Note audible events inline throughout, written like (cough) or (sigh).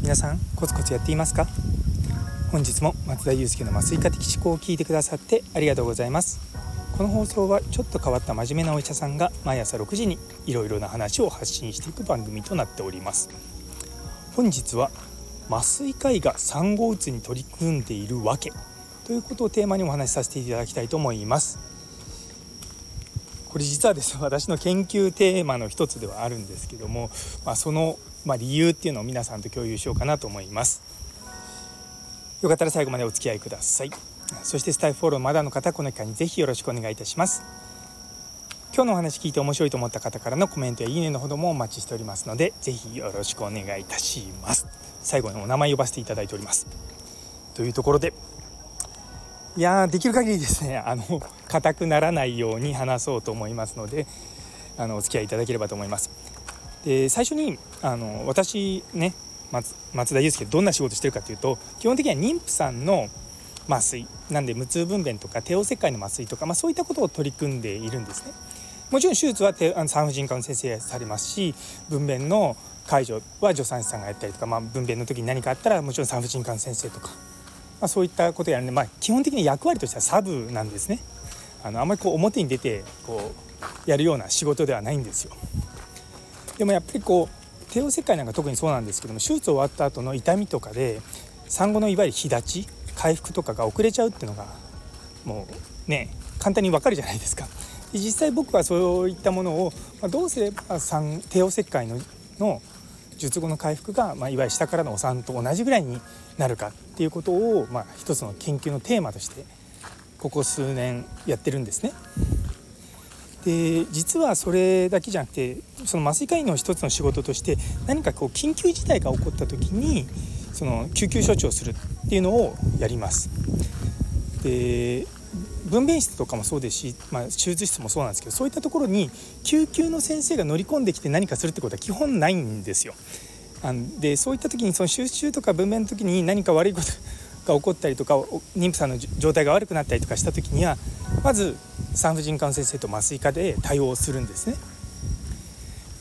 皆さんコツコツやっていますか？本日も松田祐介の麻酔科的思考を聞いてくださってありがとうございます。この放送はちょっと変わった真面目なお医者さんが毎朝6時にいろいろな話を発信していく番組となっております。本日は麻酔科医が産後うつに取り組んでいるわけということをテーマにお話しさせていただきたいと思います。これ実はですね私の研究テーマの一つではあるんですけども、まあ、その、ま理由っていうのを皆さんと共有しようかなと思います。よかったら最後までお付き合いください。そしてスタイフフォローまだの方この機会にぜひよろしくお願いいたします。今日のお話聞いて面白いと思った方からのコメントやいいねのほどもお待ちしておりますのでぜひよろしくお願いいたします。最後にお名前呼ばせていただいております。というところでいやできる限りですね (laughs) あの硬くならないように話そうと思いますのであのお付き合いいただければと思いますで最初にあの私ね松松田祐介どんな仕事してるかというと基本的には妊婦さんの麻酔なんで無痛分娩とか帝王切開の麻酔とか、まあ、そういったことを取り組んでいるんですね。もちろん手術はあの産婦人科の先生がされますし分娩の介助は助産師さんがやったりとか、まあ、分娩の時に何かあったらもちろん産婦人科の先生とか、あ、そういったことやるんで、まあ、基本的に役割としてはサブなんですね。あのあんまりこう表に出てこうやるような仕事ではないんですよ。でもやっぱりこう帝王切開なんか特にそうなんですけども手術終わった後の痛みとかで産後のいわゆる日立ち回復とかが遅れちゃうっていうのがもうね簡単にわかるじゃないですか。で実際僕はそういったものを、まあ、どうすれば帝王切開のの術後の回復が、まあ、いわゆる下からのお産と同じぐらいになるかっていうことを、まあ、一つの研究のテーマとしてここ数年やってるんですね。で実はそれだけじゃなくてその麻酔科医の一つの仕事として何かこう緊急事態が起こった時にその救急処置をするっていうのをやります。で分娩室とかもそうですし、まあ、手術室もそうなんですけどそういったところに救急の先生が乗り込んできて何かするってことは基本ないんですよ。でそういった時にその手術中とか分娩の時に何か悪いことが起こったりとか妊婦さんの状態が悪くなったりとかした時にはまず産婦人科の先生と麻酔科で対応するんですね。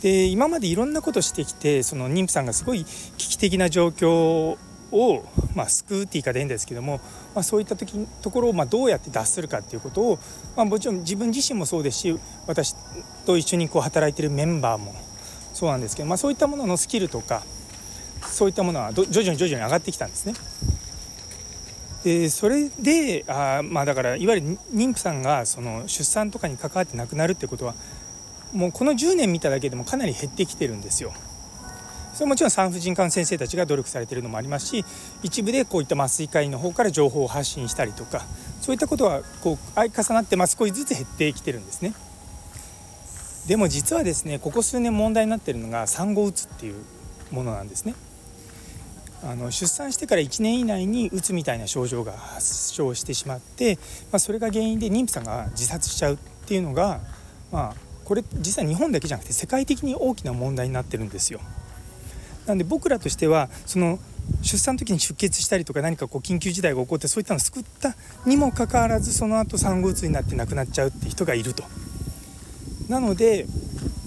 で今までいろんなことしてきてその妊婦さんがすごい危機的な状況を、まあ、救うって言い方でいいんですけども、まあ、そういった時ところをまあどうやって脱するかっていうことを、まあ、もちろん自分自身もそうですし私と一緒にこう働いてるメンバーもそうなんですけど、まあ、そういったもののスキルとかそういったものは徐々に徐々に上がってきたんですね。でそれであまあだからいわゆる妊婦さんがその出産とかに関わって亡くなるってことはもうこの10年見ただけでもかなり減ってきてるんですよ。それもちろん産婦人科の先生たちが努力されているのもありますし一部でこういった麻酔科医の方から情報を発信したりとかそういったことはこう相重なってま少しずつ減ってきてるんですね。でも実はですねここ数年問題になっているのが産後うつっていうものなんですね。あの出産してから1年以内にうつみたいな症状が発症してしまって、まあ、それが原因で妊婦さんが自殺しちゃうっていうのが、まあ、これ実は日本だけじゃなくて世界的に大きな問題になってるんですよ。なんで僕らとしてはその出産の時に出血したりとか何かこう緊急事態が起こってそういったのを救ったにもかかわらずその後産後うつになって亡くなっちゃうって人がいると。なので、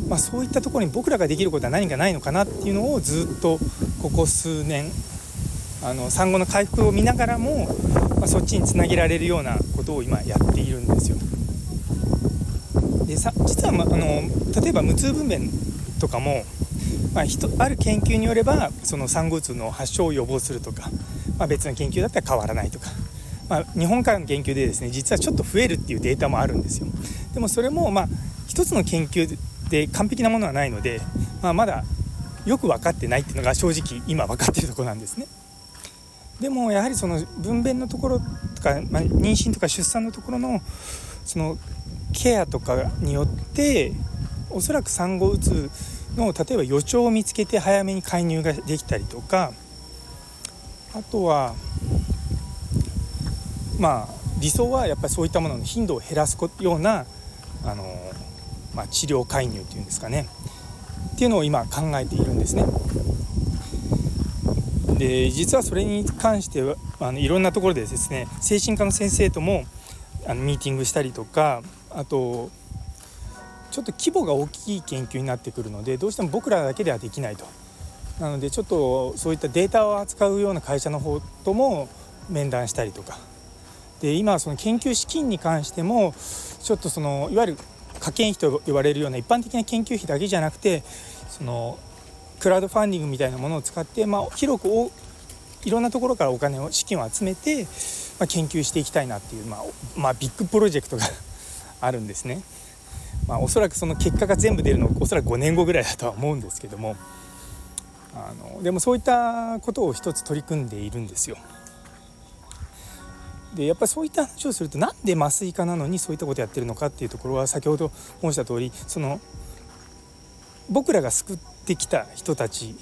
まあ、そういったところに僕らができることは何かないのかなっていうのをずっとここ数年あの産後の回復を見ながらも、まあ、そっちにつなげられるようなことを今やっているんですよ。でさ実は、ま、あの例えば無痛分娩とかもまあ、ある研究によればその産後うつの発症を予防するとか、まあ、別の研究だったら変わらないとか、まあ、日本からの研究でですね実はちょっと増えるっていうデータもあるんですよ。でもそれもまあ一つの研究で完璧なものはないので、まあ、まだよく分かってないっていうのが正直今分かってるとこなんですね。でもやはりその分娩のところとか、まあ、妊娠とか出産のところのそのケアとかによっておそらく産後うつの例えば予兆を見つけて早めに介入ができたりとかあとはまあ理想はやっぱりそういったものの頻度を減らすようなあの、まあ、治療介入っていうんですかねっていうのを今考えているんですね。で実はそれに関してはあのいろんなところでですね精神科の先生ともあのミーティングしたりとかあとちょっと規模が大きい研究になってくるのでどうしても僕らだけではできないとなのでちょっとそういったデータを扱うような会社の方とも面談したりとかで今その研究資金に関してもちょっとそのいわゆる科研費と言われるような一般的な研究費だけじゃなくてそのクラウドファンディングみたいなものを使って、まあ、広くいろんなところからお金を資金を集めて、まあ、研究していきたいなっていう、まあ、まあ、ビッグプロジェクトがあるんですね。まあ、おそらくその結果が全部出るのおそらく5年後ぐらいだとは思うんですけどもあのでもそういったことを一つ取り組んでいるんですよ。でやっぱりそういった話をするとなんで麻酔科なのにそういったことやってるのかっていうところは先ほど申した通りその僕らが救ってきた人たち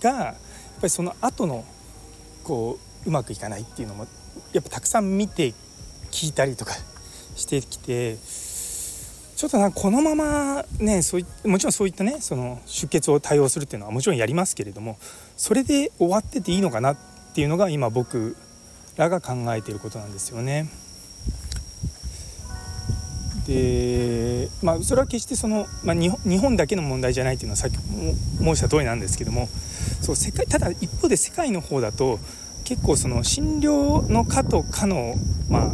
がやっぱりその後のこううまくいかないっていうのもやっぱたくさん見て聞いたりとかしてきてちょっとなこのままねそういもちろんそういったねその出血を対応するっていうのはもちろんやりますけれどもそれで終わってていいのかなっていうのが今僕らが考えていることなんですよね。でまあそれは決してその、まあ、日本だけの問題じゃないっていうのはさっき申した通りなんですけどもそう世界ただ一方で世界の方だと結構その診療の科と科のまあ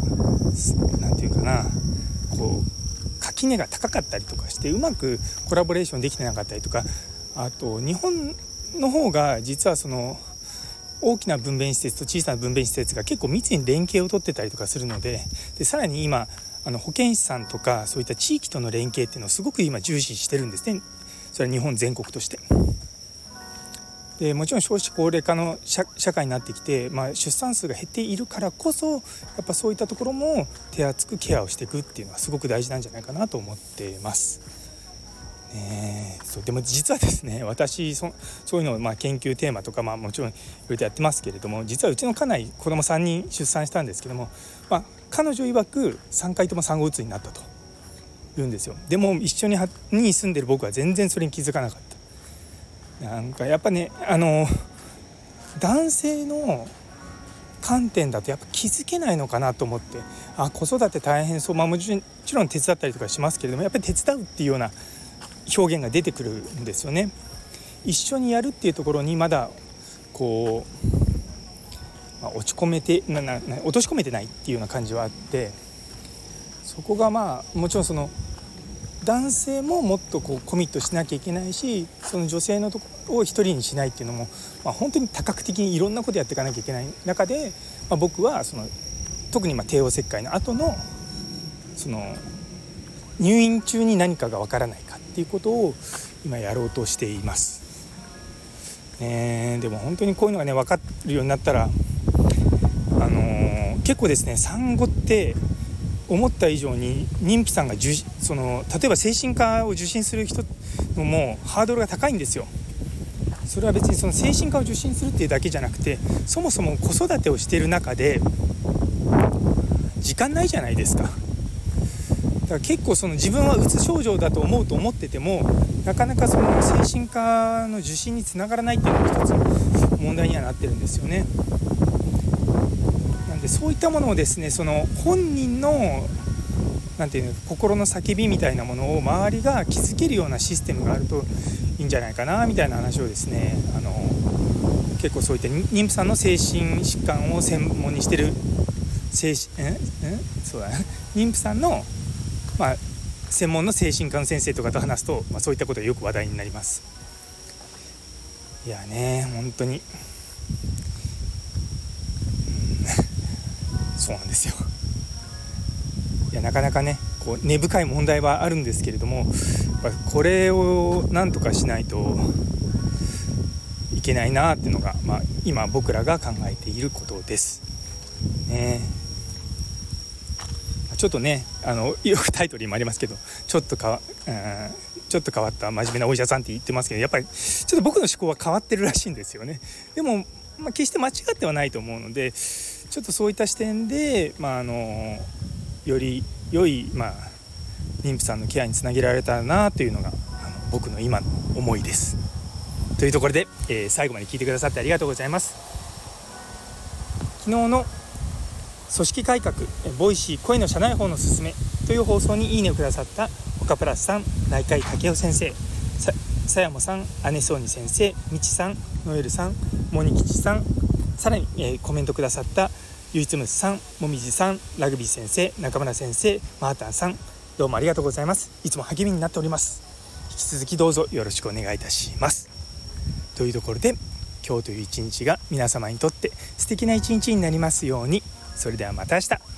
何て言うかなこう垣根が高かったりとかしてうまくコラボレーションできてなかったりとかあと日本の方が実はその大きな分娩施設と小さな分娩施設が結構密に連携を取ってたりとかするのででさらに今あの保健師さんとかそういった地域との連携っていうのをすごく今重視してるんですねそれは日本全国として。でもちろん少子高齢化の社会になってきて、まあ、出産数が減っているからこそやっぱそういったところも手厚くケアをしていくっていうのはすごく大事なんじゃないかなと思ってます。ね、そうでも実はですね (laughs) 私そそういうのをまあ研究テーマとか、まあ、もちろんいろいろやってますけれども実はうちの家内子供3人出産したんですけども、まあ、彼女曰く3回とも産後うつになったと言うんですよでも一緒にに住んでる僕は全然それに気づかなかったなんかやっぱねあの男性の観点だとやっぱ気づけないのかなと思ってあ子育て大変そう、まあ、もちろん手伝ったりとかしますけれどもやっぱり手伝うっていうような表現が出てくるんですよね。一緒にやるっていうところにまだこう、まあ、落ち込めてなな落とし込めてないっていうような感じはあってそこがまあもちろんその男性ももっとこうコミットしなきゃいけないしその女性のところを一人にしないっていうのも、まあ、本当に多角的にいろんなことやっていかなきゃいけない中で、まあ、僕はその特にま帝王切開の後のその入院中に何かがわからないかっていうことを今やろうとしています。ね、でも本当にこういうのがね分かるようになったら、あのー、結構ですね産後って思った以上に妊婦さんがその例えば精神科を受診する人のもハードルが高いんですよ。それは別にその精神科を受診するっていうだけじゃなくてそもそも子育てをしている中で時間ないじゃないですか。だから結構その自分はうつ症状だと思うと思っててもなかなかその精神科の受診につながらないっていうのが一つ問題にはなってるんですよね。でそういったものをですねその本人のなていうの心の叫びみたいなものを周りが気づけるようなシステムがあるといいんじゃないかなみたいな話をですねあの結構そういった妊婦さんの精神疾患を専門にしてる精神んそうだ、ね、妊婦さんのまあ、専門の精神科の先生とかと話すと、まあ、そういったことがよく話題になります。いやね本当に。そうなんですよ。いやなかなかねこう根深い問題はあるんですけれどもやっぱこれをなんとかしないといけないなっていうのが、まあ、今僕らが考えていることです。ね。ちょっとねあのよくタイトルにもありますけどちょっとか、うん、ちょっと変わった真面目なお医者さんって言ってますけどやっぱりちょっと僕の思考は変わってるらしいんですよね。でも、まあ、決して間違ってはないと思うのでちょっとそういった視点で、まあ、あのより良い、まあ、妊婦さんのケアにつなげられたらなというのがあの僕の今の思いです。というところで、えー、最後まで聞いてくださってありがとうございます。昨日の組織改革ボイシー声の社内法のすすめという放送にいいねをくださったおカプラスさん内海武雄先生ささやもさん姉そうに先生みちさんノエルさんモニキチさんさらに、えー、コメントくださったゆいつむすさんもみじさんラグビー先生中村先生マータンさんどうもありがとうございます。いつも励みになっております。引き続きどうぞよろしくお願いいたします。というところで今日という一日が皆様にとって素敵な一日になりますように。それではまた明日。